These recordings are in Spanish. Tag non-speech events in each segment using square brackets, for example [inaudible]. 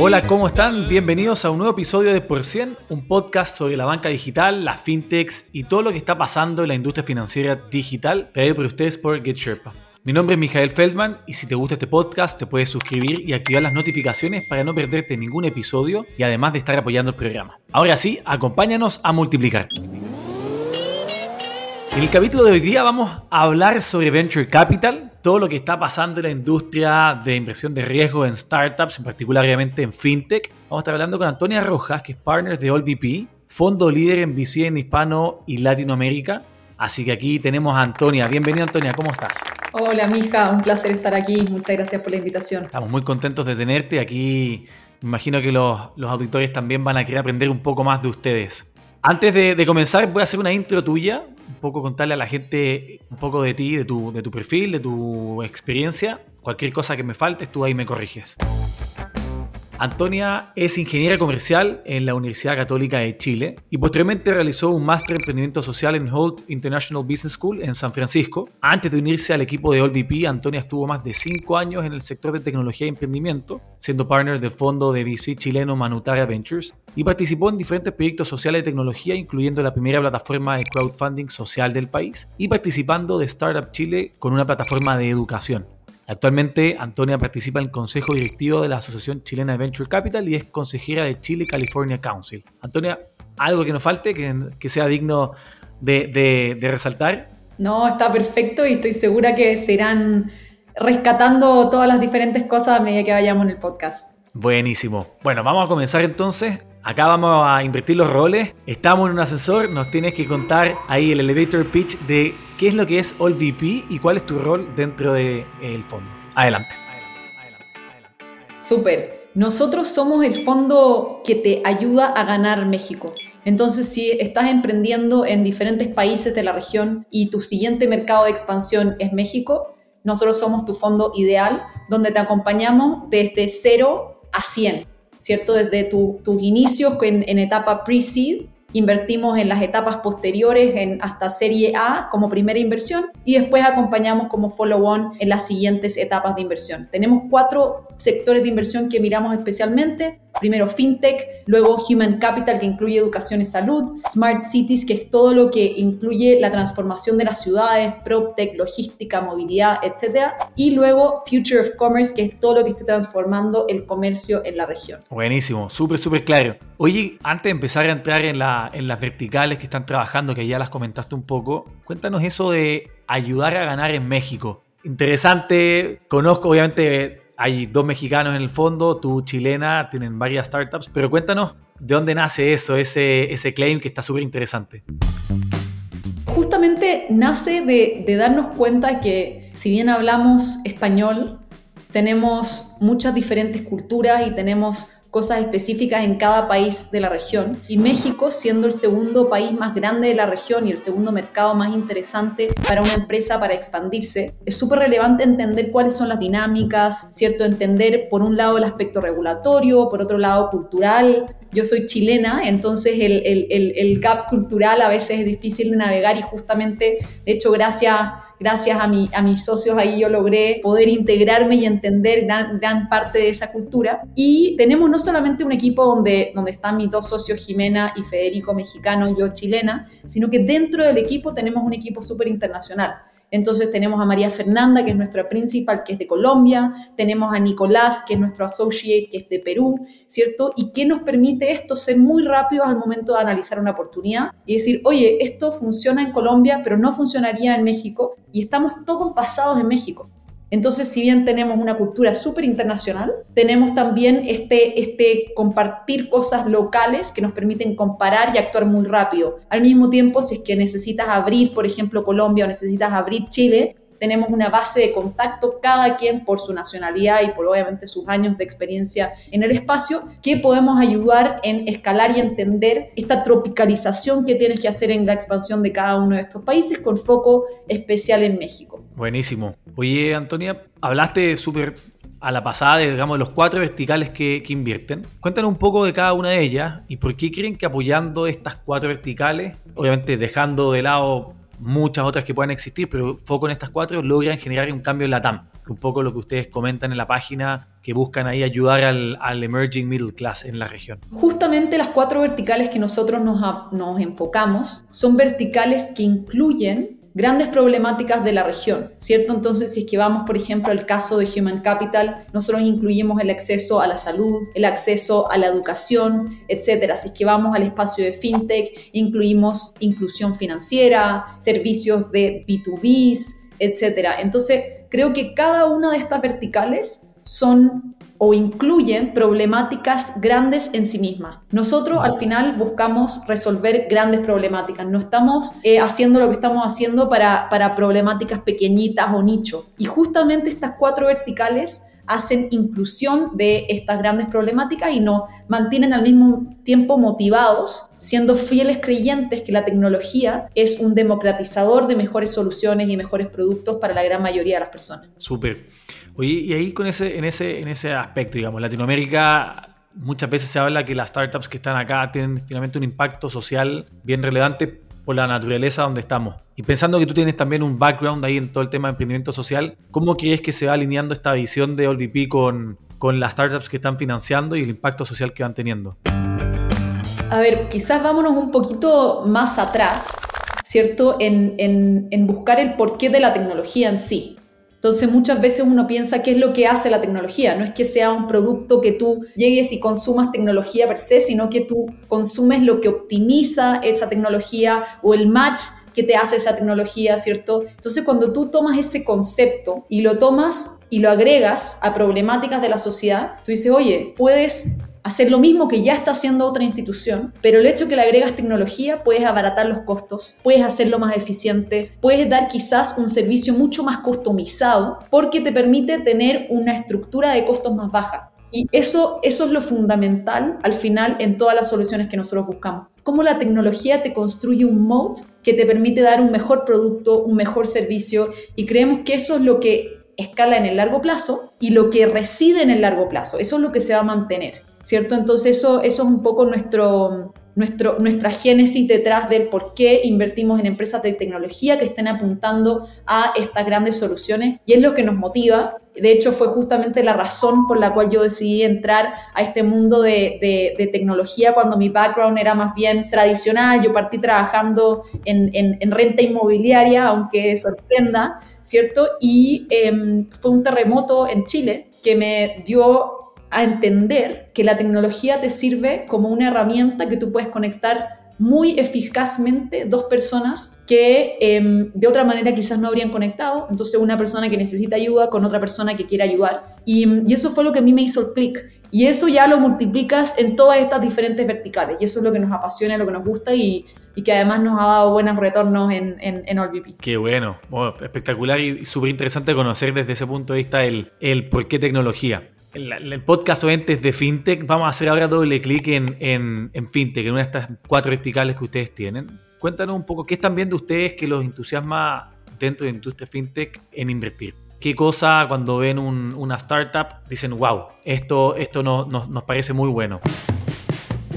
Hola, ¿cómo están? Bienvenidos a un nuevo episodio de Por 100, un podcast sobre la banca digital, las fintechs y todo lo que está pasando en la industria financiera digital, traído por ustedes por GetSherpa. Mi nombre es Mijael Feldman y si te gusta este podcast te puedes suscribir y activar las notificaciones para no perderte ningún episodio y además de estar apoyando el programa. Ahora sí, acompáñanos a multiplicar. En el capítulo de hoy día vamos a hablar sobre Venture Capital, todo lo que está pasando en la industria de inversión de riesgo en startups, en particular obviamente en FinTech. Vamos a estar hablando con Antonia Rojas, que es partner de AllVP, fondo líder en VC en Hispano y Latinoamérica. Así que aquí tenemos a Antonia. Bienvenida Antonia, ¿cómo estás? Hola, Mija, un placer estar aquí. Muchas gracias por la invitación. Estamos muy contentos de tenerte aquí. Me imagino que los, los auditores también van a querer aprender un poco más de ustedes. Antes de, de comenzar, voy a hacer una intro tuya poco contarle a la gente un poco de ti, de tu, de tu perfil, de tu experiencia. Cualquier cosa que me falte, tú ahí me corriges. Antonia es ingeniera comercial en la Universidad Católica de Chile y posteriormente realizó un máster en emprendimiento social en Holt International Business School en San Francisco. Antes de unirse al equipo de AllVP, Antonia estuvo más de 5 años en el sector de tecnología y emprendimiento, siendo partner del fondo de VC chileno Manutaria Ventures y participó en diferentes proyectos sociales de tecnología, incluyendo la primera plataforma de crowdfunding social del país y participando de Startup Chile con una plataforma de educación. Actualmente, Antonia participa en el consejo directivo de la Asociación Chilena de Venture Capital y es consejera de Chile California Council. Antonia, ¿algo que nos falte, que, sea digno de, de resaltar? No, está perfecto y estoy segura que se irán rescatando todas las diferentes cosas a medida que vayamos en el podcast. Buenísimo. Bueno, vamos a comenzar entonces. Acá vamos a invertir los roles. Estamos en un ascensor. Nos tienes que contar ahí el elevator pitch de qué es lo que es AllVP y cuál es tu rol dentro del fondo. Adelante. Súper. Nosotros somos el fondo que te ayuda a ganar México. Entonces, si estás emprendiendo en diferentes países de la región y tu siguiente mercado de expansión es México, nosotros somos tu fondo ideal, donde te acompañamos desde 0 a 100 ¿cierto? Desde tus inicios en, en etapa pre-seed, invertimos en las etapas posteriores en hasta serie A como primera inversión y después acompañamos como follow-on en las siguientes etapas de inversión. Tenemos cuatro sectores de inversión que miramos especialmente. Primero FinTech, luego Human Capital que incluye educación y salud, Smart Cities que es todo lo que incluye la transformación de las ciudades, PropTech, logística, movilidad, etc. Y luego Future of Commerce que es todo lo que esté transformando el comercio en la región. Buenísimo, súper, súper claro. Oye, antes de empezar a entrar en, en las verticales que están trabajando, que ya las comentaste un poco, cuéntanos eso de ayudar a ganar en México. Interesante, conozco obviamente hay dos mexicanos en el fondo, tú chilena, tienen varias startups, pero cuéntanos de dónde nace eso, ese, ese claim que está súper interesante. Justamente nace de, de darnos cuenta que si bien hablamos español, tenemos muchas diferentes culturas y tenemos cosas específicas en cada país de la región. Y México, siendo el segundo país más grande de la región y el segundo mercado más interesante para una empresa para expandirse, es súper relevante entender cuáles son las dinámicas, ¿cierto? Entender por un lado el aspecto regulatorio, por otro lado cultural. Yo soy chilena, entonces el, el, el, el gap cultural a veces es difícil de navegar y justamente, de hecho, gracias gracias a, mi, a mis socios ahí yo logré poder integrarme y entender gran, gran, parte de esa cultura. Y tenemos no solamente un equipo donde, donde están mis dos socios, Jimena y Federico, mexicano, yo chilena, sino que dentro del equipo tenemos un equipo súper internacional. Entonces tenemos a María Fernanda, que es nuestra principal, que es de Colombia, tenemos a Nicolás, que es nuestro associate, que es de Perú, ¿cierto? Y qué nos permite esto ser muy rápido al momento de analizar una oportunidad y decir, oye, esto funciona en Colombia, pero no funcionaría en México, y estamos todos basados en México. Entonces, si bien tenemos una cultura súper internacional, tenemos también este, este compartir cosas locales que nos permiten comparar y actuar muy rápido. Al mismo tiempo, si es que necesitas abrir, por ejemplo, Colombia o necesitas abrir Chile, tenemos una base de contacto, cada quien por su nacionalidad y por obviamente sus años de experiencia en el espacio, que podemos ayudar en escalar y entender esta tropicalización que tienes que hacer en la expansión de cada uno de estos países con foco especial en México. Buenísimo. Oye, Antonia, hablaste súper a la pasada de digamos, los cuatro verticales que, que, invierten. Cuéntanos un poco de cada una de ellas y por qué creen que apoyando estas cuatro verticales, obviamente dejando de lado muchas otras que puedan existir, pero foco en estas cuatro, logran generar un cambio en la TAM. Un poco lo que ustedes comentan en la página, que buscan ahí ayudar al, emerging middle class en la región. Justamente las cuatro verticales que nosotros nos, nos enfocamos son verticales que incluyen grandes problemáticas de la región, ¿cierto? Entonces, si es que vamos, por ejemplo, al caso de Human Capital, nosotros incluimos el acceso a la salud, el acceso a la educación, etcétera. Si es que vamos al espacio de fintech, incluimos inclusión financiera, servicios de B2Bs, etcétera. Entonces, creo que cada una de estas verticales son o incluyen problemáticas grandes en sí mismas. Nosotros al final buscamos resolver grandes problemáticas, no estamos eh, haciendo lo que estamos haciendo para, para problemáticas pequeñitas o nicho. Y justamente estas cuatro verticales hacen inclusión de estas grandes problemáticas y nos mantienen al mismo tiempo motivados, siendo fieles creyentes que la tecnología es un democratizador de mejores soluciones y mejores productos para la gran mayoría de las personas. Súper. Oye, y ahí con ese, en, ese, en ese aspecto, digamos, Latinoamérica muchas veces se habla que las startups que están acá tienen finalmente un impacto social bien relevante por la naturaleza donde estamos. Y pensando que tú tienes también un background ahí en todo el tema de emprendimiento social, ¿cómo crees que se va alineando esta visión de OLVP con, con las startups que están financiando y el impacto social que van teniendo? A ver, quizás vámonos un poquito más atrás, ¿cierto? En, en, en buscar el porqué de la tecnología en sí. Entonces muchas veces uno piensa qué es lo que hace la tecnología. No es que sea un producto que tú llegues y consumas tecnología per se, sino que tú consumes lo que optimiza esa tecnología o el match que te hace esa tecnología, ¿cierto? Entonces cuando tú tomas ese concepto y lo tomas y lo agregas a problemáticas de la sociedad, tú dices, oye, puedes hacer lo mismo que ya está haciendo otra institución, pero el hecho que le agregas tecnología, puedes abaratar los costos, puedes hacerlo más eficiente, puedes dar quizás un servicio mucho más customizado porque te permite tener una estructura de costos más baja. Y eso, es lo fundamental al final en todas las soluciones que nosotros buscamos. Cómo la tecnología te construye un moat que te permite dar un mejor producto, un mejor servicio y creemos que eso es lo que escala en el largo plazo y lo que reside en el largo plazo. Eso es lo que se va a mantener. ¿Cierto? Entonces eso, eso es un poco nuestro, nuestro, nuestra génesis detrás del por qué invertimos en empresas de tecnología que estén apuntando a estas grandes soluciones y es lo que nos motiva. De hecho, fue justamente la razón por la cual yo decidí entrar a este mundo de, de, tecnología cuando mi background era más bien tradicional. Yo partí trabajando en, en, en renta inmobiliaria, aunque sorprenda, ¿cierto? Y eh, fue un terremoto en Chile que me dio a entender que la tecnología te sirve como una herramienta que tú puedes conectar muy eficazmente dos personas que em, de otra manera quizás no habrían conectado. Entonces una persona que necesita ayuda con otra persona que quiere ayudar. Y, y, eso fue lo que a mí me hizo el clic. Y eso ya lo multiplicas en todas estas diferentes verticales. Y eso es lo que nos apasiona, lo que nos gusta y, y que además nos ha dado buenos retornos en, en, en OLVP. Qué bueno. bueno espectacular y súper interesante conocer desde ese punto de vista el, el por qué tecnología el, podcast obviamente es de FinTech. Vamos a hacer ahora doble clic en, en, en, FinTech, en una de estas cuatro verticales que ustedes tienen. Cuéntanos un poco qué están viendo ustedes que los entusiasma dentro de la industria FinTech en invertir. ¿Qué cosa cuando ven un, una startup dicen, wow, esto, esto no, nos, nos parece muy bueno?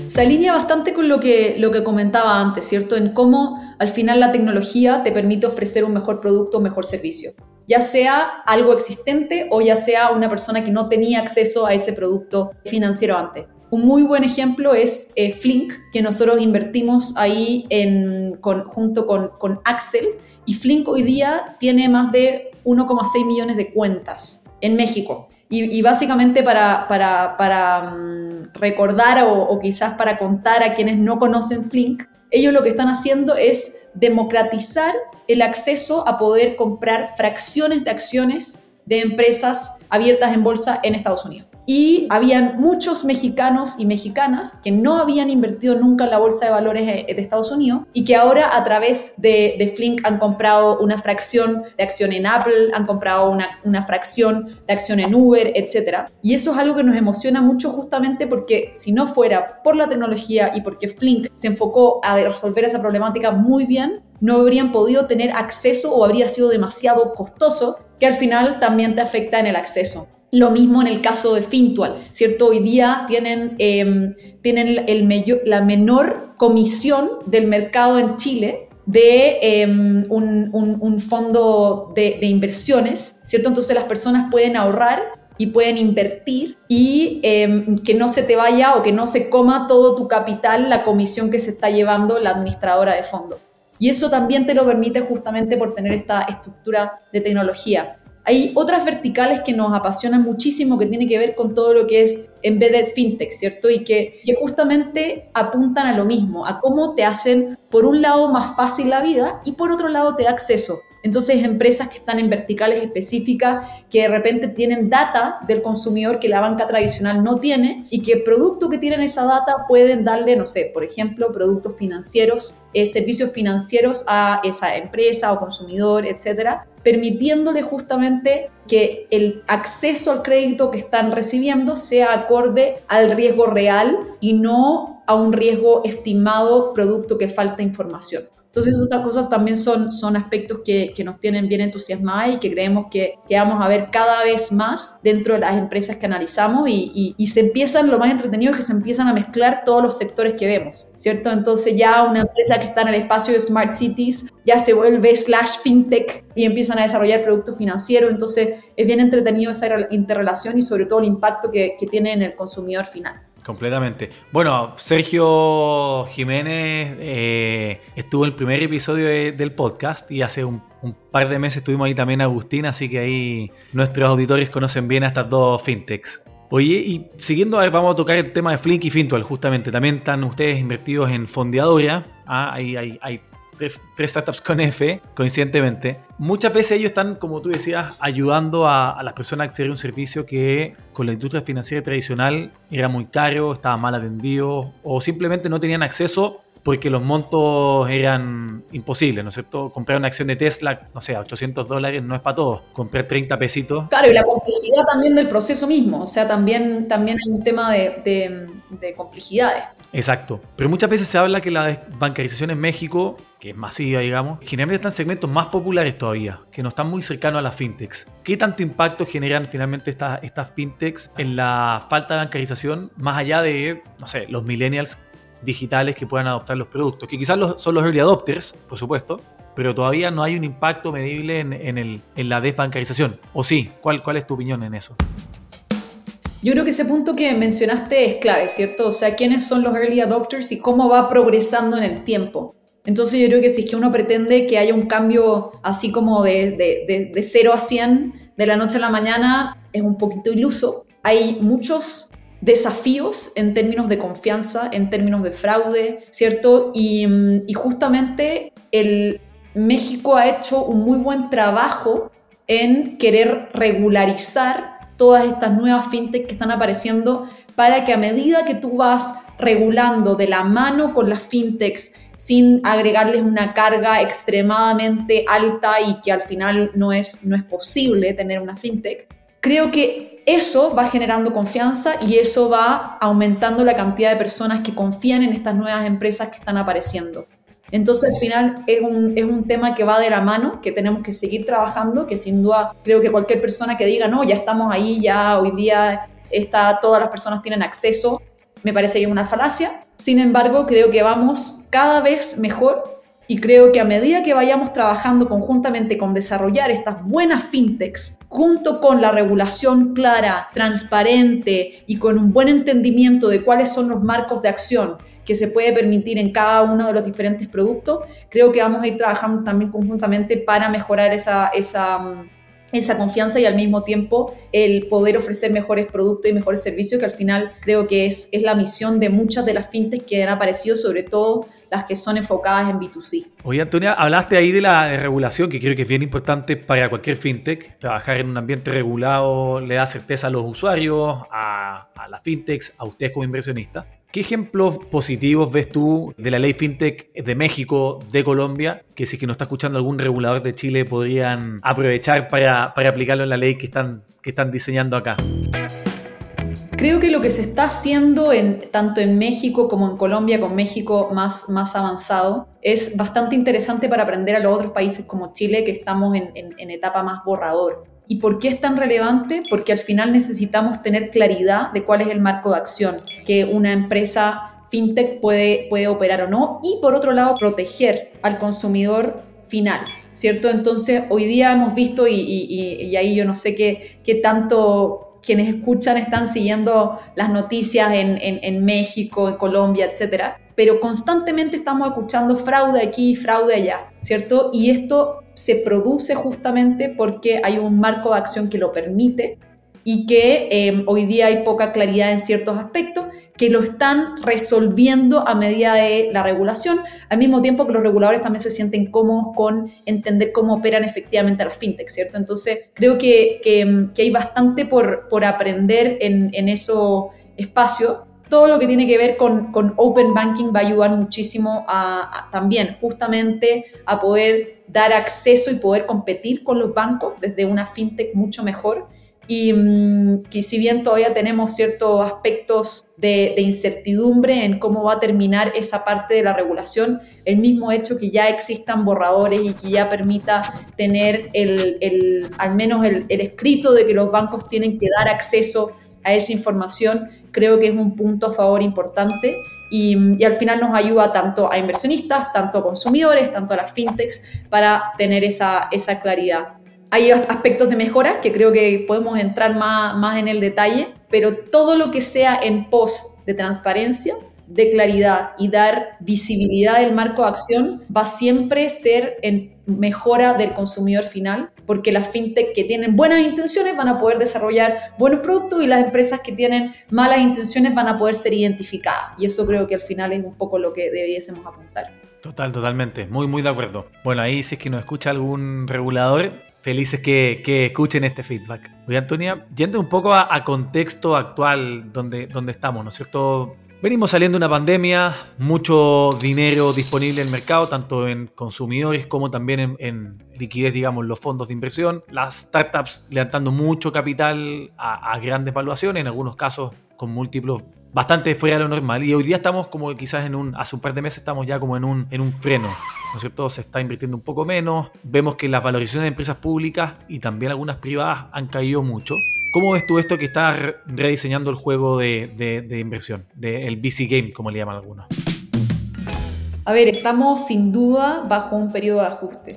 se alinea bastante con lo que, lo que comentaba antes, ¿cierto? En cómo al final la tecnología te permite ofrecer un mejor producto, un mejor servicio ya sea algo existente o ya sea una persona que no tenía acceso a ese producto financiero antes. Un muy buen ejemplo es eh, Flink, que nosotros invertimos ahí en, junto con, con Axel, y Flink hoy día tiene más de 1,6 millones de cuentas en México. Y, básicamente para, para, para um, recordar o, o, quizás para contar a quienes no conocen Flink, ellos lo que están haciendo es democratizar el acceso a poder comprar fracciones de acciones de empresas abiertas en bolsa en Estados Unidos. Y habían muchos mexicanos y mexicanas que no habían invertido nunca en la bolsa de valores de Estados Unidos y que ahora a través de, Flink han comprado una fracción de acción en Apple, han comprado una, una fracción de acción en Uber, etc. Y eso es algo que nos emociona mucho justamente porque si no fuera por la tecnología y porque Flink se enfocó a resolver esa problemática muy bien, no habrían podido tener acceso o habría sido demasiado costoso, que al final también te afecta en el acceso. Lo mismo en el caso de Fintual, ¿cierto? Hoy día tienen, em, tienen la menor comisión del mercado en Chile de em, un, fondo de, inversiones, ¿cierto? Entonces las personas pueden ahorrar y pueden invertir y em, que no se te vaya o que no se coma todo tu capital la comisión que se está llevando la administradora de fondo. Y eso también te lo permite justamente por tener esta estructura de tecnología. Hay otras verticales que nos apasionan muchísimo que tiene que ver con todo lo que es embedded fintech, ¿cierto? Y que, que justamente apuntan a lo mismo, a cómo te hacen, por un lado, más fácil la vida y por otro lado, te da acceso. Entonces, empresas que están en verticales específicas, que de repente tienen data del consumidor que la banca tradicional no tiene y que producto que tienen esa data pueden darle, no sé, por ejemplo, productos financieros, eh, servicios financieros a esa empresa o consumidor, etcétera, permitiéndole justamente que el acceso al crédito que están recibiendo sea acorde al riesgo real y no a un riesgo estimado producto que falta información. Entonces, estas cosas también son, son aspectos que, que nos tienen bien entusiasmados y que creemos que, que, vamos a ver cada vez más dentro de las empresas que analizamos y, y, se empiezan, lo más entretenido es que se empiezan a mezclar todos los sectores que vemos, ¿cierto? Entonces ya una empresa que está en el espacio de Smart Cities ya se vuelve slash fintech y empiezan a desarrollar productos financieros, entonces es bien entretenido esa interrelación y sobre todo el impacto que, que tiene en el consumidor final. Completamente. Bueno, Sergio Jiménez eh, estuvo en el primer episodio del podcast y hace un, par de meses estuvimos ahí también Agustín, así que ahí nuestros auditores conocen bien a estas dos fintechs. Oye, y siguiendo, vamos a tocar el tema de Flink y Fintual, justamente. También están ustedes invertidos en Fondeadora. Ah, hay, hay tres, startups con F, coincidentemente, muchas veces ellos están, como tú decías, ayudando a, las personas a acceder a un servicio que con la industria financiera tradicional era muy caro, estaba mal atendido o simplemente no tenían acceso porque los montos eran imposibles, ¿no es cierto? Comprar una acción de Tesla, no sé, a 800 dólares no es para todos. Comprar 30 pesitos. Claro, y la complejidad también del proceso mismo. O sea, también, también hay un tema de, de complejidades. Exacto. Pero muchas veces se habla que la bancarización en México, que es masiva, digamos, generalmente están en segmentos más populares todavía, que no están muy cercanos a las fintechs. ¿Qué tanto impacto generan finalmente estas, fintechs en la falta de bancarización, más allá de, no sé, los millennials digitales que puedan adoptar los productos, que quizás son los early adopters, por supuesto, pero todavía no hay un impacto medible en, el, en la desbancarización. ¿O sí? ¿Cuál, ¿Cuál es tu opinión en eso? Yo creo que ese punto que mencionaste es clave, ¿cierto? O sea, quiénes son los early adopters y cómo va progresando en el tiempo. Entonces yo creo que si es que uno pretende que haya un cambio así como de, de, de, 0 a 100 de la noche a la mañana, es un poquito iluso. Hay muchos desafíos en términos de confianza, en términos de fraude, ¿cierto? Y, y justamente el México ha hecho un muy buen trabajo en querer regularizar todas estas nuevas fintech que están apareciendo para que a medida que tú vas regulando de la mano con las fintechs sin agregarles una carga extremadamente alta y que al final no es, no es posible tener una fintech, creo que eso va generando confianza y eso va aumentando la cantidad de personas que confían en estas nuevas empresas que están apareciendo. Entonces, al final es un, es un tema que va de la mano, que tenemos que seguir trabajando, que sin duda creo que cualquier persona que diga, no, ya estamos ahí, ya hoy día está, todas las personas tienen acceso, me parece que es una falacia. Sin embargo, creo que vamos cada vez mejor y creo que a medida que vayamos trabajando conjuntamente con desarrollar estas buenas fintechs, junto con la regulación clara, transparente y con un buen entendimiento de cuáles son los marcos de acción que se puede permitir en cada uno de los diferentes productos, creo que vamos a ir trabajando también conjuntamente para mejorar esa, esa, esa confianza y al mismo tiempo el poder ofrecer mejores productos y mejores servicios, que al final creo que es, es la misión de muchas de las fintechs que han aparecido, sobre todo las que son enfocadas en B2C. Oye, Antonia, hablaste ahí de la regulación, que creo que es bien importante para cualquier fintech. Trabajar en un ambiente regulado le da certeza a los usuarios, a, a las fintechs, a ustedes como inversionistas. ¿Qué ejemplos positivos ves tú de la ley fintech de México, de Colombia, que si que no está escuchando algún regulador de Chile podrían aprovechar para, para aplicarlo en la ley que están, que están diseñando acá? Creo que lo que se está haciendo en, tanto en México como en Colombia, con México más, más avanzado, es bastante interesante para aprender a los otros países como Chile, que estamos en, en etapa más borrador. ¿Y por qué es tan relevante? Porque al final necesitamos tener claridad de cuál es el marco de acción que una empresa fintech puede, puede operar o no. Y por otro lado, proteger al consumidor final, ¿cierto? Entonces, hoy día hemos visto, y, y, y ahí yo no sé qué, qué tanto quienes escuchan están siguiendo las noticias en, en, en, México, en Colombia, etcétera, pero constantemente estamos escuchando fraude aquí, fraude allá, ¿cierto? Y esto se produce justamente porque hay un marco de acción que lo permite y que eh, hoy día hay poca claridad en ciertos aspectos que lo están resolviendo a medida de la regulación, al mismo tiempo que los reguladores también se sienten cómodos con entender cómo operan efectivamente las fintechs, ¿cierto? Entonces, creo que, que, que hay bastante por, por aprender en, en esos espacios. Todo lo que tiene que ver con, con Open Banking va a ayudar muchísimo a, a, también justamente a poder dar acceso y poder competir con los bancos desde una fintech mucho mejor y mm, que si bien todavía tenemos ciertos aspectos de, de, incertidumbre en cómo va a terminar esa parte de la regulación, el mismo hecho que ya existan borradores y que ya permita tener el, el, al menos el, el escrito de que los bancos tienen que dar acceso a esa información, creo que es un punto a favor importante. Y, y, al final nos ayuda tanto a inversionistas, tanto a consumidores, tanto a las fintechs para tener esa, esa claridad. Hay aspectos de mejora que creo que podemos entrar más, más en el detalle, pero todo lo que sea en pos de transparencia, de claridad y dar visibilidad del marco de acción va a siempre ser en mejora del consumidor final, porque las fintech que tienen buenas intenciones van a poder desarrollar buenos productos y las empresas que tienen malas intenciones van a poder ser identificadas. Y eso creo que al final es un poco lo que debiésemos apuntar. Total, totalmente. Muy, muy de acuerdo. Bueno, ahí si es que nos escucha algún regulador, felices que, que, escuchen este feedback. Oye, Antonia, yendo un poco a, a, contexto actual donde, donde estamos, ¿no es cierto? Venimos saliendo de una pandemia, mucho dinero disponible en el mercado, tanto en consumidores como también en, en liquidez, digamos, los fondos de inversión. Las startups levantando mucho capital a, a grandes valuaciones, en algunos casos con múltiplos bastante fuera de lo normal. Y hoy día estamos como quizás en un, hace un par de meses estamos ya como en un, en un freno, ¿no es cierto? Se está invirtiendo un poco menos. Vemos que las valorizaciones de empresas públicas y también algunas privadas han caído mucho. ¿Cómo ves tú esto que está rediseñando el juego de, de, inversión, del de VC Game, como le llaman algunos? A ver, estamos sin duda bajo un periodo de ajuste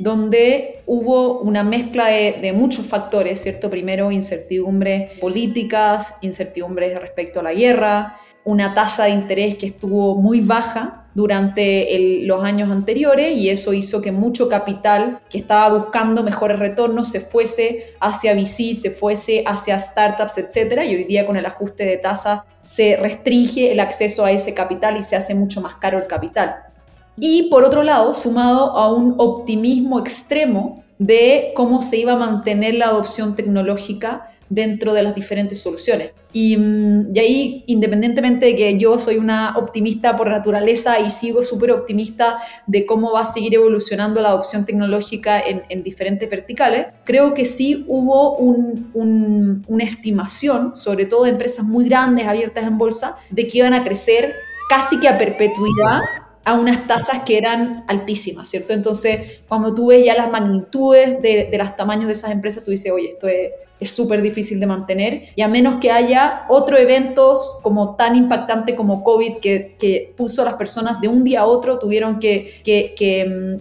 donde hubo una mezcla de, muchos factores, ¿cierto? Primero, incertidumbres políticas, incertidumbres respecto a la guerra, una tasa de interés que estuvo muy baja durante los años anteriores y eso hizo que mucho capital que estaba buscando mejores retornos se fuese hacia VC, se fuese hacia startups, etc. Y hoy día con el ajuste de tasas se restringe el acceso a ese capital y se hace mucho más caro el capital. Y por otro lado, sumado a un optimismo extremo de cómo se iba a mantener la adopción tecnológica dentro de las diferentes soluciones. Y, y, ahí, independientemente de que yo soy una optimista por naturaleza y sigo súper optimista de cómo va a seguir evolucionando la adopción tecnológica en, en diferentes verticales, creo que sí hubo un, un, una estimación, sobre todo de empresas muy grandes abiertas en bolsa, de que iban a crecer casi que a perpetuidad a unas tasas que eran altísimas, ¿cierto? Entonces, cuando tú ves ya las magnitudes de, de los tamaños de esas empresas, tú dices, oye, esto es súper difícil de mantener, y a menos que haya otro evento como tan impactante como COVID, que, puso a las personas de un día a otro, tuvieron que, que,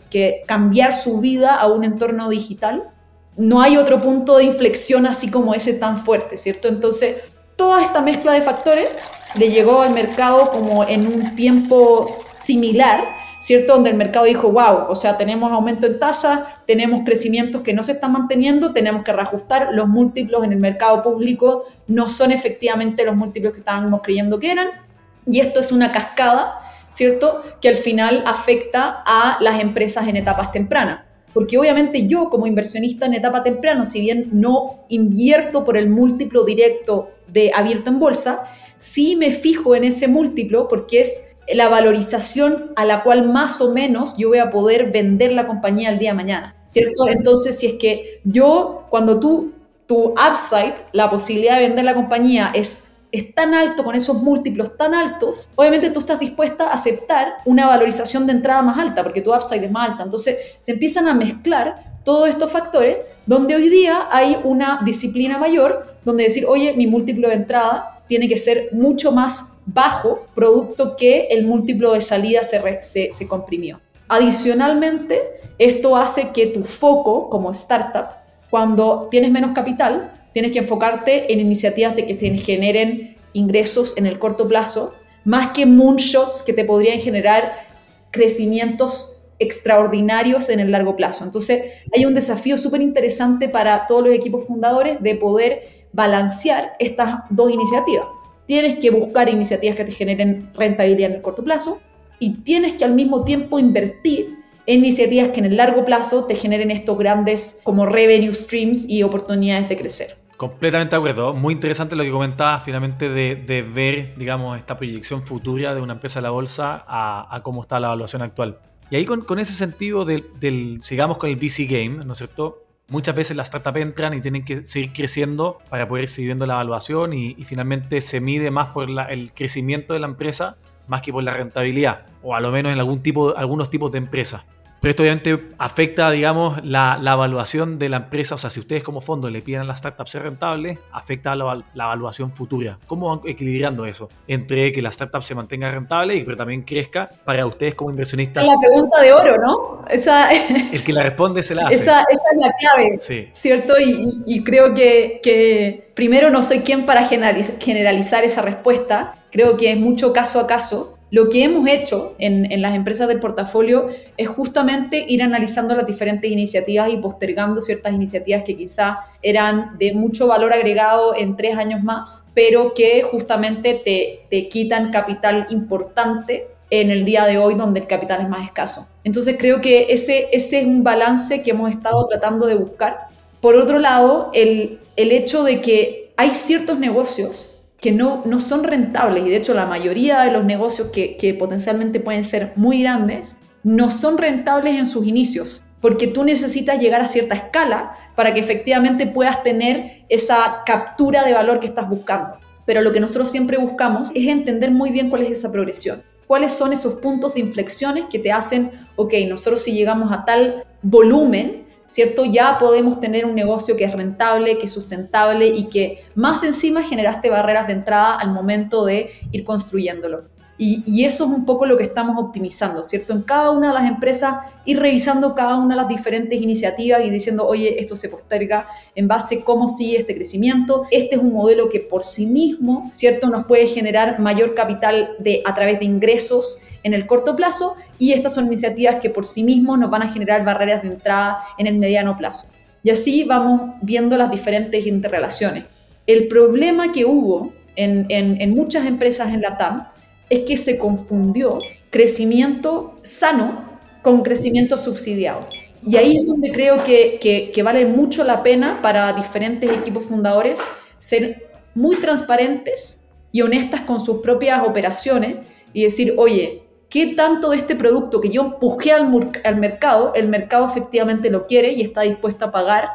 que cambiar su vida a un entorno digital, no hay otro punto de inflexión así como ese tan fuerte, ¿cierto? Entonces, toda esta mezcla de factores le llegó al mercado como en un tiempo similar, ¿cierto? Donde el mercado dijo, wow, o sea, tenemos aumento en tasa, tenemos crecimientos que no se están manteniendo, tenemos que reajustar, los múltiplos en el mercado público no son efectivamente los múltiplos que estábamos creyendo que eran, y esto es una cascada, ¿cierto? Que al final afecta a las empresas en etapas tempranas. Porque obviamente yo como inversionista en etapa temprana, si bien no invierto por el múltiplo directo de abierto en bolsa, sí me fijo en ese múltiplo porque es la valorización a la cual más o menos yo voy a poder vender la compañía el día de mañana, ¿cierto? Entonces, si es que yo, cuando tú, tu upside, la posibilidad de vender la compañía es es tan alto, con esos múltiplos tan altos, obviamente tú estás dispuesta a aceptar una valorización de entrada más alta, porque tu upside es más alta. Entonces se empiezan a mezclar todos estos factores, donde hoy día hay una disciplina mayor, donde decir, oye, mi múltiplo de entrada tiene que ser mucho más bajo, producto que el múltiplo de salida se, se, se comprimió. Adicionalmente, esto hace que tu foco como startup, cuando tienes menos capital, tienes que enfocarte en iniciativas de que te generen ingresos en el corto plazo, más que moonshots que te podrían generar crecimientos extraordinarios en el largo plazo. Entonces, hay un desafío súper interesante para todos los equipos fundadores de poder balancear estas dos iniciativas. Tienes que buscar iniciativas que te generen rentabilidad en el corto plazo y tienes que al mismo tiempo invertir en iniciativas que en el largo plazo te generen estos grandes como revenue streams y oportunidades de crecer. Completamente de acuerdo. Muy interesante lo que comentabas finalmente de, ver, digamos, esta proyección futura de una empresa de la bolsa a, cómo está la evaluación actual. Y ahí con, ese sentido del, sigamos con el VC Game, ¿no es cierto? Muchas veces las startups entran y tienen que seguir creciendo para poder seguir viendo la evaluación y, finalmente se mide más por el crecimiento de la empresa más que por la rentabilidad, o a lo menos en algún tipo, algunos tipos de empresas. Pero esto obviamente afecta, digamos, la, la, evaluación de la empresa. O sea, si ustedes como fondo le piden a las startups ser rentables, afecta la, la, evaluación futura. ¿Cómo van equilibrando eso? Entre que la startup se mantenga rentable y pero también crezca para ustedes como inversionistas. Es la pregunta de oro, ¿no? Esa, [laughs] El que la responde se la hace. Esa, esa es la clave, sí. ¿cierto? Y, y, creo que, que primero no soy quien para generalizar esa respuesta. Creo que es mucho caso a caso lo que hemos hecho en, las empresas del portafolio es justamente ir analizando las diferentes iniciativas y postergando ciertas iniciativas que quizá eran de mucho valor agregado en tres años más, pero que justamente te, te quitan capital importante en el día de hoy donde el capital es más escaso. Entonces creo que ese, ese es un balance que hemos estado tratando de buscar. Por otro lado, el, el hecho de que hay ciertos negocios que no, no son rentables y de hecho la mayoría de los negocios que, que potencialmente pueden ser muy grandes no son rentables en sus inicios porque tú necesitas llegar a cierta escala para que efectivamente puedas tener esa captura de valor que estás buscando. Pero lo que nosotros siempre buscamos es entender muy bien cuál es esa progresión, cuáles son esos puntos de inflexiones que te hacen, ok, nosotros si llegamos a tal volumen, ¿cierto? Ya podemos tener un negocio que es rentable, que es sustentable y que más encima generaste barreras de entrada al momento de ir construyéndolo. Y, eso es un poco lo que estamos optimizando, ¿cierto? En cada una de las empresas, ir revisando cada una de las diferentes iniciativas y diciendo, oye, esto se posterga en base a cómo sigue este crecimiento. Este es un modelo que por sí mismo, ¿cierto? Nos puede generar mayor capital de, a través de ingresos en el corto plazo y estas son iniciativas que por sí mismos nos van a generar barreras de entrada en el mediano plazo. Y así vamos viendo las diferentes interrelaciones. El problema que hubo en, en, muchas empresas en la TAM es que se confundió crecimiento sano con crecimiento subsidiado. Y ahí es donde creo que, que, que, vale mucho la pena para diferentes equipos fundadores ser muy transparentes y honestas con sus propias operaciones y decir, oye, qué tanto de este producto que yo empujé al, mercado, el mercado efectivamente lo quiere y está dispuesto a pagar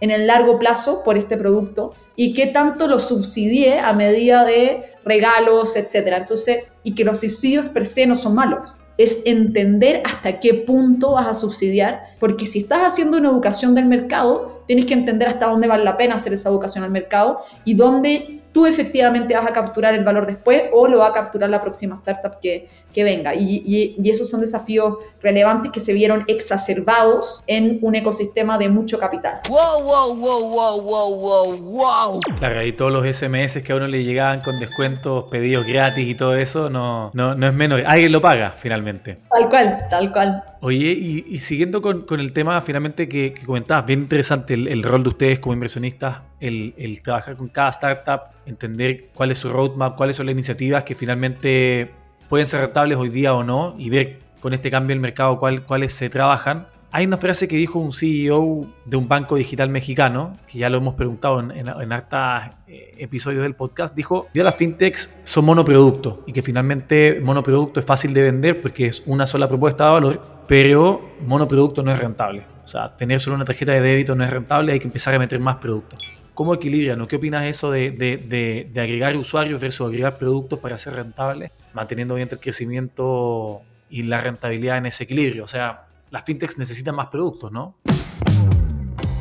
en el largo plazo por este producto y qué tanto lo subsidié a medida de regalos, etcétera. Entonces, y que los subsidios per se no son malos. Es entender hasta qué punto vas a subsidiar, porque si estás haciendo una educación del mercado, tienes que entender hasta dónde vale la pena hacer esa educación al mercado y dónde tú efectivamente vas a capturar el valor después o lo va a capturar la próxima startup que, que venga. Y, y, esos son desafíos relevantes que se vieron exacerbados en un ecosistema de mucho capital. ¡Wow, wow, wow, wow, wow, wow, wow! Claro, y todos los SMS que a uno le llegaban con descuentos, pedidos gratis y todo eso, no, no, no es menos. Alguien lo paga finalmente. Tal cual, tal cual. Oye, y, siguiendo con, con, el tema finalmente que, que comentabas, bien interesante el, el, rol de ustedes como inversionistas, el, trabajar con cada startup, entender cuál es su roadmap, cuáles son las iniciativas que finalmente pueden ser rentables hoy día o no y ver con este cambio del mercado cuál, cuáles se trabajan. Hay una frase que dijo un CEO de un banco digital mexicano, que ya lo hemos preguntado en, en, en hartos eh, episodios del podcast, dijo, ya las fintechs son monoproducto y que finalmente monoproducto es fácil de vender porque es una sola propuesta de valor, pero monoproducto no es rentable. O sea, tener solo una tarjeta de débito no es rentable, hay que empezar a meter más productos. ¿Cómo equilibran? ¿Qué opinas eso de, de, de, agregar usuarios versus agregar productos para ser rentable, manteniendo bien el crecimiento y la rentabilidad en ese equilibrio? O sea, las fintechs necesitan más productos, ¿no?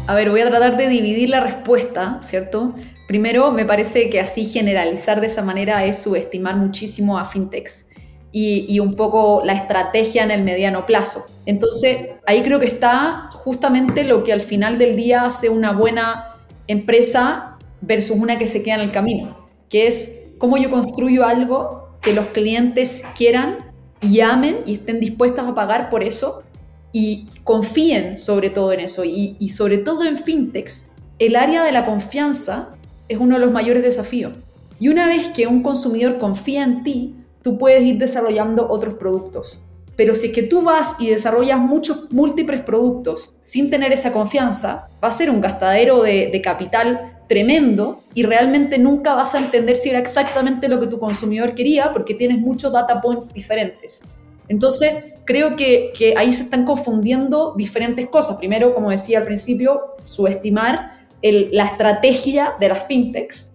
A ver, voy a tratar de dividir la respuesta, ¿cierto? Primero, me parece que así generalizar de esa manera es subestimar muchísimo a fintechs y, y, un poco la estrategia en el mediano plazo. Entonces, ahí creo que está justamente lo que al final del día hace una buena empresa versus una que se queda en el camino, que es cómo yo construyo algo que los clientes quieran y amen y estén dispuestos a pagar por eso y confíen sobre todo en eso. Y, y sobre todo en fintechs, el área de la confianza es uno de los mayores desafíos. Y una vez que un consumidor confía en ti, tú puedes ir desarrollando otros productos. Pero si es que tú vas y desarrollas muchos múltiples productos sin tener esa confianza, va a ser un gastadero de, capital tremendo y realmente nunca vas a entender si era exactamente lo que tu consumidor quería porque tienes muchos data points diferentes. Entonces, creo que, ahí se están confundiendo diferentes cosas. Primero, como decía al principio, subestimar el, la estrategia de las fintechs.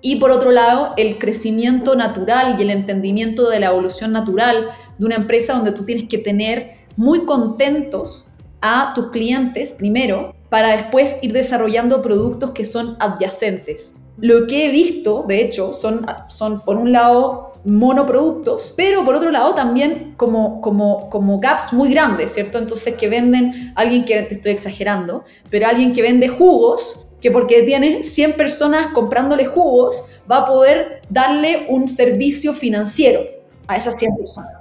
Y por otro lado, el crecimiento natural y el entendimiento de la evolución natural de una empresa donde tú tienes que tener muy contentos a tus clientes primero para después ir desarrollando productos que son adyacentes. Lo que he visto, de hecho, son, son por un lado monoproductos, pero por otro lado también como, como, como gaps muy grandes, ¿cierto? Entonces que venden, alguien que, te estoy exagerando, pero alguien que vende jugos, que porque tiene 100 personas comprándole jugos, va a poder darle un servicio financiero a esas 100 personas.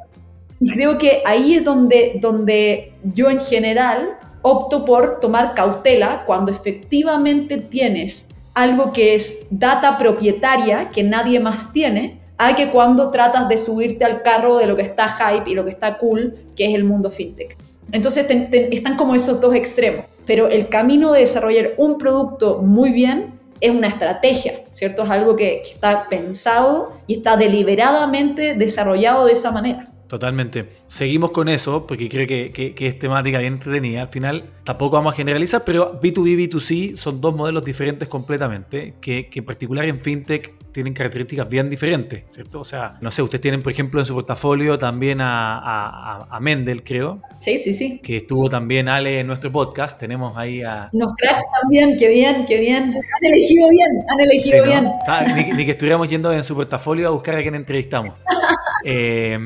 Y creo que ahí es donde, donde yo en general opto por tomar cautela cuando efectivamente tienes algo que es data propietaria que nadie más tiene, a que cuando tratas de subirte al carro de lo que está hype y lo que está cool, que es el mundo fintech. Entonces están como esos dos extremos, pero el camino de desarrollar un producto muy bien es una estrategia, ¿cierto? Es algo que está pensado y está deliberadamente desarrollado de esa manera. Totalmente. Seguimos con eso porque creo que, que, es temática bien entretenida. Al final tampoco vamos a generalizar, pero B2B, B2C son dos modelos diferentes completamente, que, que en particular en FinTech tienen características bien diferentes, ¿cierto? O sea, no sé, ustedes tienen, por ejemplo, en su portafolio también a, a, a Mendel, creo. Sí, sí, sí. Que estuvo también Ale en nuestro podcast. Tenemos ahí a... Unos cracks también, qué bien, qué bien. Han elegido bien, han elegido bien. Ah, ni, que estuviéramos yendo en su portafolio a buscar a quién entrevistamos. [laughs] Eh,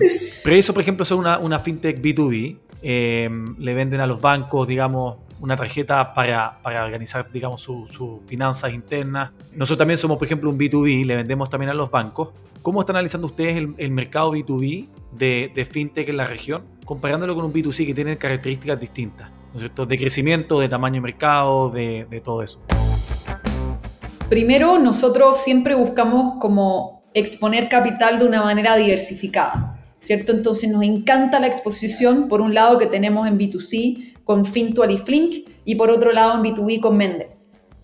pero eso, por ejemplo, son una, fintech B2B. Eh, le venden a los bancos, digamos, una tarjeta para, para organizar, digamos, sus finanzas internas. Nosotros también somos, por ejemplo, un B2B, le vendemos también a los bancos. ¿Cómo están analizando ustedes el, mercado B2B de, de, fintech en la región, comparándolo con un B2C que tiene características distintas, ¿no es cierto? De crecimiento, de tamaño de mercado, de todo eso. Primero, nosotros siempre buscamos como exponer capital de una manera diversificada. ¿Cierto? Entonces nos encanta la exposición, por un lado que tenemos en B2C, con Fintual y Flink y por otro lado en B2B con Mendel.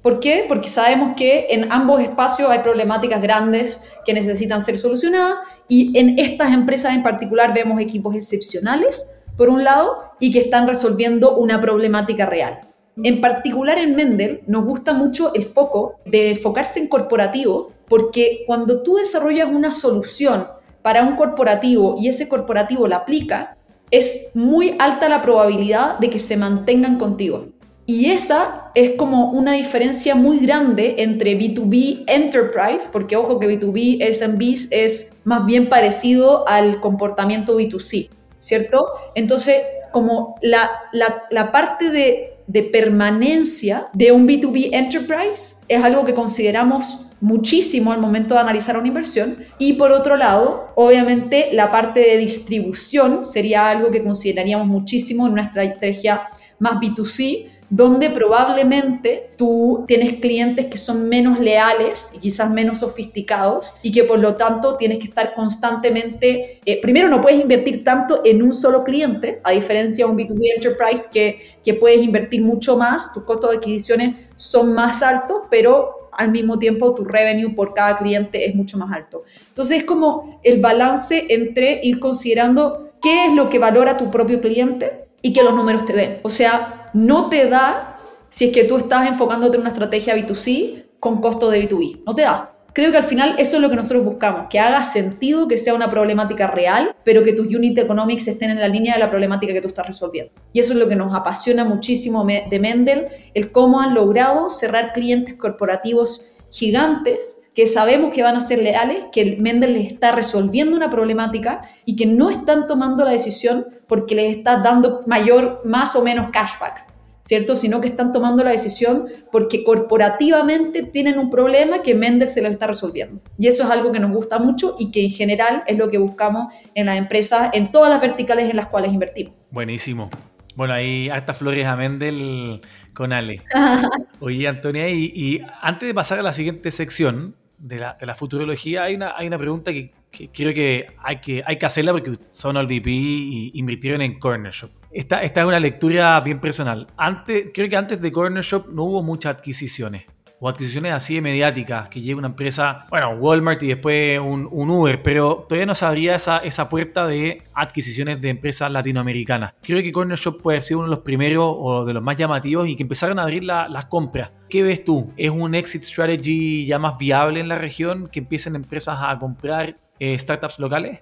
¿Por qué? Porque sabemos que en ambos espacios hay problemáticas grandes que necesitan ser solucionadas y en estas empresas en particular vemos equipos excepcionales, por un lado, y que están resolviendo una problemática real. En particular en Mendel nos gusta mucho el foco de enfocarse en corporativo, porque cuando tú desarrollas una solución para un corporativo y ese corporativo la aplica, es muy alta la probabilidad de que se mantengan contigo. Y esa es como una diferencia muy grande entre B2B Enterprise, porque ojo que B2B SMBs es más bien parecido al comportamiento B2C, ¿cierto? Entonces, como la, la, parte de, de permanencia de un B2B Enterprise es algo que consideramos muchísimo al momento de analizar una inversión. Y por otro lado, obviamente la parte de distribución sería algo que consideraríamos muchísimo en una estrategia más B2C, donde probablemente tú tienes clientes que son menos leales y quizás menos sofisticados y que por lo tanto tienes que estar constantemente, eh, primero no puedes invertir tanto en un solo cliente, a diferencia de un B2B Enterprise que, que puedes invertir mucho más, tus costos de adquisiciones son más altos, pero al mismo tiempo tu revenue por cada cliente es mucho más alto. Entonces es como el balance entre ir considerando qué es lo que valora tu propio cliente y que los números te den. O sea, no te da si es que tú estás enfocándote en una estrategia B2C con costo de B2B. No te da. Creo que al final eso es lo que nosotros buscamos, que haga sentido, que sea una problemática real, pero que tus unit economics estén en la línea de la problemática que tú estás resolviendo. Y eso es lo que nos apasiona muchísimo de Mendel, el cómo han logrado cerrar clientes corporativos gigantes que sabemos que van a ser leales, que Mendel les está resolviendo una problemática y que no están tomando la decisión porque les está dando mayor, más o menos cashback. ¿Cierto? Sino que están tomando la decisión porque corporativamente tienen un problema que Mendel se lo está resolviendo. Y eso es algo que nos gusta mucho y que en general es lo que buscamos en las empresas, en todas las verticales en las cuales invertimos. Buenísimo. Bueno, ahí hasta flores a Mendel con Ale. [laughs] Oye, Antonia, y, antes de pasar a la siguiente sección de la, de la futurología, hay una, hay una pregunta que, creo que hay, que hay que hacerla porque son al VP y invirtieron en Corner Shop. Esta, es una lectura bien personal. Antes, creo que antes de Corner Shop no hubo muchas adquisiciones o adquisiciones así de mediáticas, que llegue una empresa, bueno, Walmart y después un, Uber, pero todavía no se abría esa, esa puerta de adquisiciones de empresas latinoamericanas. Creo que Corner Shop puede ser uno de los primeros o de los más llamativos y que empezaron a abrir las compras. ¿Qué ves tú? ¿Es un exit strategy ya más viable en la región que empiecen empresas a comprar eh, startups locales?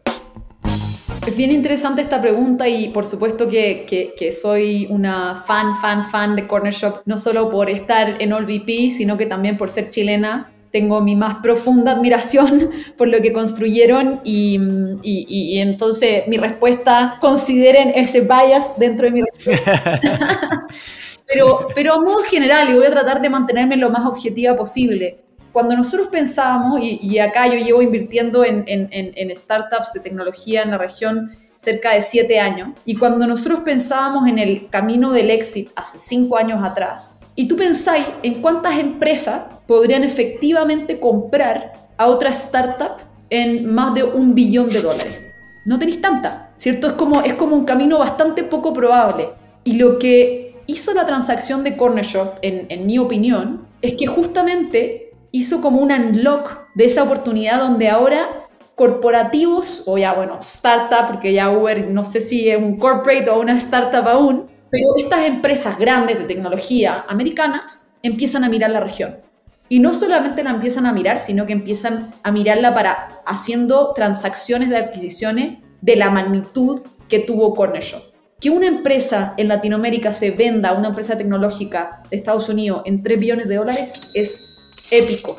Es bien interesante esta pregunta y por supuesto que, que, soy una fan, fan, fan de Corner Shop, no solo por estar en VP, sino que también por ser chilena. Tengo mi más profunda admiración [laughs] por lo que construyeron y, y, y entonces mi respuesta, consideren ese bias dentro de mi [laughs] respuesta. [laughs] pero, pero a modo general, y voy a tratar de mantenerme lo más objetiva posible, cuando nosotros pensábamos, y, acá yo llevo invirtiendo en, startups de tecnología en la región cerca de siete años, y cuando nosotros pensábamos en el camino del éxito hace cinco años atrás, y tú pensáis en cuántas empresas podrían efectivamente comprar a otra startup en más de un billón de dólares. No tenéis tanta, ¿cierto? Es como, es como un camino bastante poco probable. Y lo que hizo la transacción de Corner Shop, en, en mi opinión, es que justamente hizo como un unlock de esa oportunidad donde ahora corporativos, o ya bueno, startup, porque ya Uber no sé si es un corporate o una startup aún, pero estas empresas grandes de tecnología americanas empiezan a mirar la región. Y no solamente la empiezan a mirar, sino que empiezan a mirarla para haciendo transacciones de adquisiciones de la magnitud que tuvo Corner Shop. Que una empresa en Latinoamérica se venda a una empresa tecnológica de Estados Unidos en 3 billones de dólares es épico.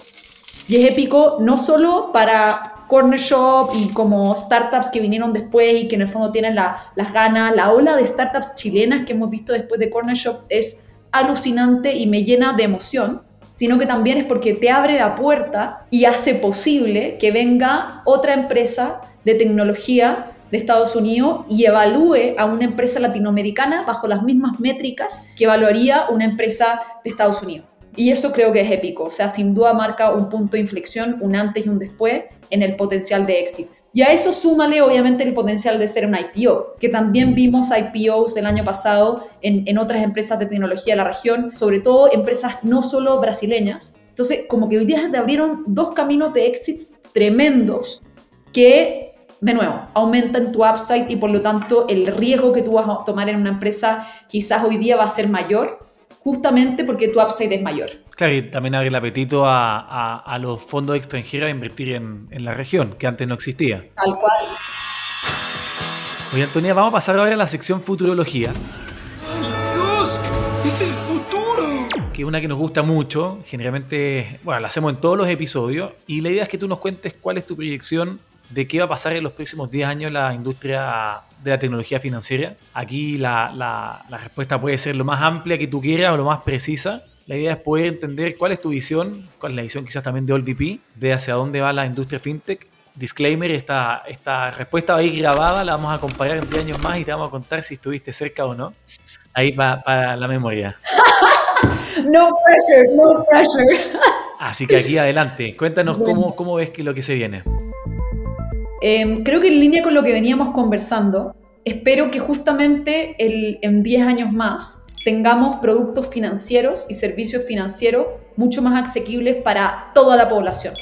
Y es épico no solo para Corner Shop y como startups que vinieron después y que en el fondo tienen las ganas, la ola de startups chilenas que hemos visto después de Corner Shop es alucinante y me llena de emoción, sino que también es porque te abre la puerta y hace posible que venga otra empresa de tecnología de Estados Unidos y evalúe a una empresa latinoamericana bajo las mismas métricas que evaluaría una empresa de Estados Unidos. Y eso creo que es épico, o sea, sin duda marca un punto de inflexión, un antes y un después en el potencial de exits. Y a eso súmale obviamente el potencial de ser un IPO, que también vimos IPOs el año pasado en, en otras empresas de tecnología de la región, sobre todo empresas no solo brasileñas. Entonces, como que hoy día te abrieron dos caminos de exits tremendos que, de nuevo, aumentan tu upside y por lo tanto el riesgo que tú vas a tomar en una empresa quizás hoy día va a ser mayor justamente porque tu upside es mayor. Claro, y también abre el apetito a, los fondos extranjeros a invertir en, la región, que antes no existía. Tal cual. Oye, Antonia, vamos a pasar ahora a la sección Futurología. ¡Dios! ¡Es el futuro! que es una que nos gusta mucho. Generalmente, bueno, la hacemos en todos los episodios. Y la idea es que tú nos cuentes cuál es tu proyección de qué va a pasar en los próximos 10 años la industria de la tecnología financiera. Aquí la, la- la respuesta puede ser lo más amplia que tú quieras o lo más precisa. La idea es poder entender cuál es tu visión, cuál es la visión quizás también de OLVP, de hacia dónde va la industria fintech. Disclaimer, esta, esta respuesta va a ir grabada, la vamos a comparar en 10 años más y te vamos a contar si estuviste cerca o no. Ahí va para la memoria. [laughs] No pressure, no pressure. Así que aquí adelante, cuéntanos Bueno. cómo, cómo ves que lo que se viene. Eh, creo que en línea con lo que veníamos conversando, espero que justamente el- en 10 años más tengamos productos financieros y servicios financieros mucho más asequibles para toda la población.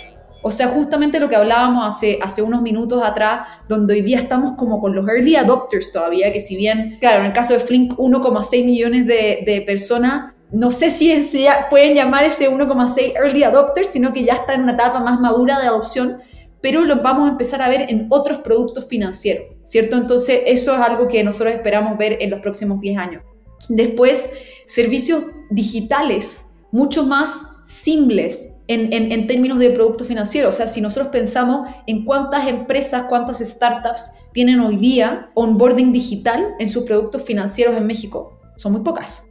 O sea, justamente lo que hablábamos hace, hace unos minutos atrás, donde hoy día estamos como con los early adopters todavía, que si bien, claro, en el caso de Flink, 1,6 millones de, de personas, no sé si ya- pueden llamar ese 1,6 early adopters, sino que ya está en una etapa más madura de adopción, pero los vamos a empezar a ver en otros productos financieros, ¿cierto? Entonces, eso es algo que nosotros esperamos ver en los próximos 10 años. Después, servicios digitales mucho más simples en, en- en términos de productos financieros. O sea, si nosotros pensamos en cuántas empresas, cuántas startups tienen hoy día onboarding digital en sus productos financieros en México, son muy pocas.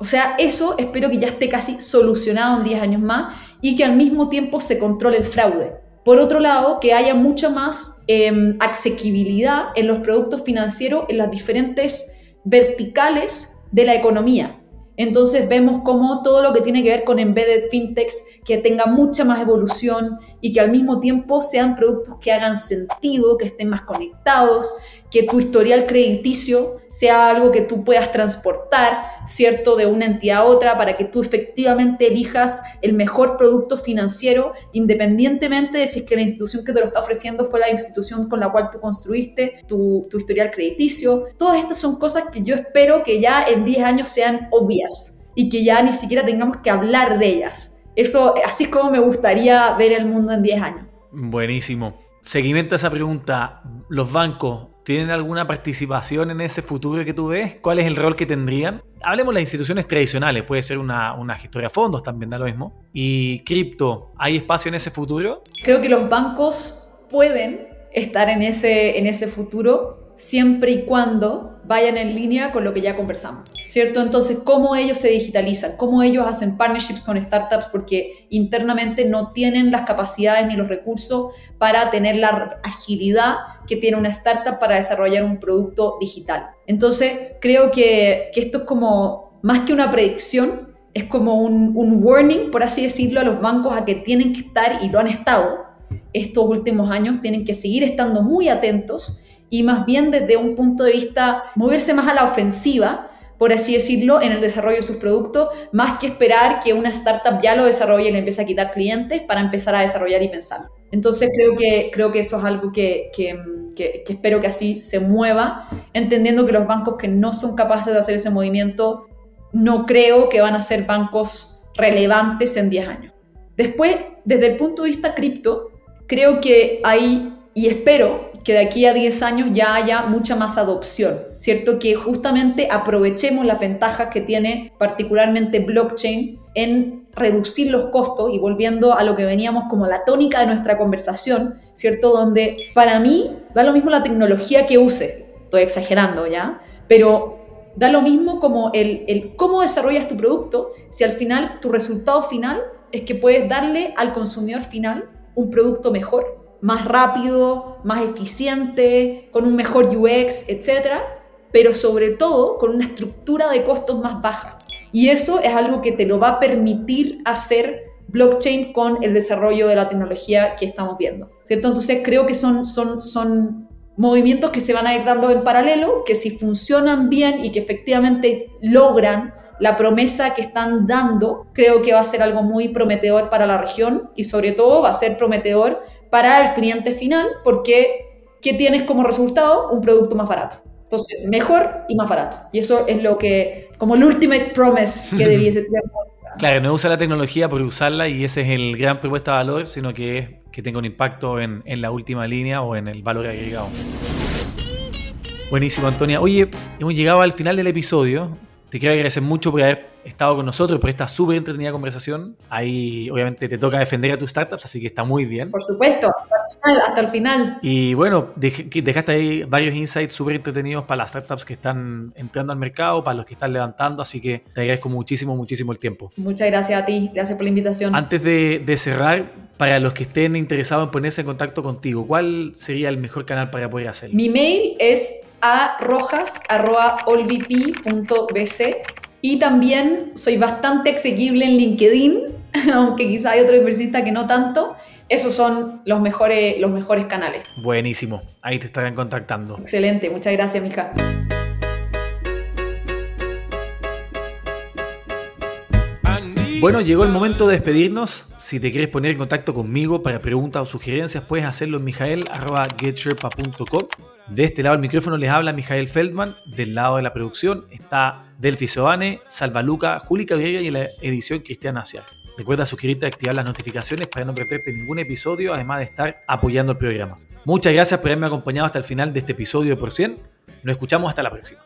O sea, eso espero que ya esté casi solucionado en 10 años más y que al mismo tiempo se controle el fraude. Por otro lado, que haya mucha más eh, asequibilidad en los productos financieros en las diferentes verticales de la economía. Entonces vemos cómo todo lo que tiene que ver con embedded fintechs, que tenga mucha más evolución y que al mismo tiempo sean productos que hagan sentido, que estén más conectados, que tu historial crediticio sea algo que tú puedas transportar, ¿cierto?, de una entidad a otra para que tú efectivamente elijas el mejor producto financiero, independientemente de si es que la institución que te lo está ofreciendo fue la institución con la cual tú construiste tu, tu historial crediticio. Todas estas son cosas que yo espero que ya en 10 años sean obvias y que ya ni siquiera tengamos que hablar de ellas. Eso, así es como me gustaría ver el mundo en 10 años. Buenísimo. Seguimiento a esa pregunta, ¿los bancos tienen alguna participación en ese futuro que tú ves? ¿Cuál es el rol que tendrían? Hablemos de las instituciones tradicionales, puede ser una, una de fondos también, da lo mismo. ¿Y cripto, hay espacio en ese futuro? Creo que los bancos pueden estar en ese, en ese futuro siempre y cuando vayan en línea con lo que ya conversamos, ¿cierto? Entonces, ¿cómo ellos se digitalizan? ¿Cómo ellos hacen partnerships con startups? Porque internamente no tienen las capacidades ni los recursos para tener la agilidad que tiene una startup para desarrollar un producto digital. Entonces, creo que, que esto es como, más que una predicción, es como un, un warning, por así decirlo, a los bancos a que tienen que estar, y lo han estado estos últimos años, tienen que seguir estando muy atentos y más bien desde un punto de vista moverse más a la ofensiva, por así decirlo, en el desarrollo de sus productos, más que esperar que una startup ya lo desarrolle y le empiece a quitar clientes para empezar a desarrollar y pensar. Entonces creo que, creo que eso es algo que, que, que, espero que así se mueva, entendiendo que los bancos que no son capaces de hacer ese movimiento, no creo que van a ser bancos relevantes en 10 años. Después, desde el punto de vista cripto, creo que hay, y espero que de aquí a 10 años ya haya mucha más adopción, ¿cierto? Que justamente aprovechemos las ventajas que tiene particularmente blockchain en reducir los costos y volviendo a lo que veníamos como la tónica de nuestra conversación, ¿cierto? Donde para mí da lo mismo la tecnología que uses, estoy exagerando ya, pero da lo mismo como el, cómo desarrollas tu producto si al final tu resultado final es que puedes darle al consumidor final un producto mejor, más rápido, más eficiente, con un mejor UX, etcétera, pero sobre todo con una estructura de costos más baja. Y eso es algo que te lo va a permitir hacer blockchain con el desarrollo de la tecnología que estamos viendo, ¿cierto? Entonces creo que son, son, son movimientos que se van a ir dando en paralelo, que si funcionan bien y que efectivamente logran la promesa que están dando, creo que va a ser algo muy prometedor para la región y sobre todo va a ser prometedor para el cliente final porque ¿qué tienes como resultado? Un producto más barato. Entonces, mejor y más barato. Y eso es lo que, como el ultimate promise que [laughs] debiese ser. Claro, no usa la tecnología por usarla y ese es el gran propuesta de valor, sino que es que tenga un impacto en, en la última línea o en el valor agregado. Buenísimo, Antonia. Oye, hemos llegado al final del episodio. Te quiero agradecer mucho por haber estado con nosotros, por esta súper entretenida conversación. Ahí obviamente te toca defender a tus startups, así que está muy bien. Por supuesto, hasta el final. Hasta el final. Y bueno, dej- dejaste ahí varios insights súper entretenidos para las startups que están entrando al mercado, para los que están levantando, así que te agradezco muchísimo, muchísimo el tiempo. Muchas gracias a ti. Gracias por la invitación. Antes de, de cerrar, para los que estén interesados en ponerse en contacto contigo, ¿cuál sería el mejor canal para poder hacerlo? Mi mail es a rojas.olvp.bc y también soy bastante exequible en LinkedIn, [laughs] aunque quizá hay otro inversista que no tanto. Esos son los mejores, los mejores canales. Buenísimo, ahí te estarán contactando. Excelente, muchas gracias, mija. Bueno, llegó el momento de despedirnos. Si te quieres poner en contacto conmigo para preguntas o sugerencias, puedes hacerlo en mijael.getsherpa.com. De este lado del micrófono les habla Mijael Feldman. Del lado de la producción está Delphi Sobane, Salva Luca, Juli Cabrera y la edición Cristian Asia. Recuerda suscribirte y activar las notificaciones para no perderte ningún episodio, además de estar apoyando el programa. Muchas gracias por haberme acompañado hasta el final de este episodio de Por 100. Nos escuchamos hasta la próxima.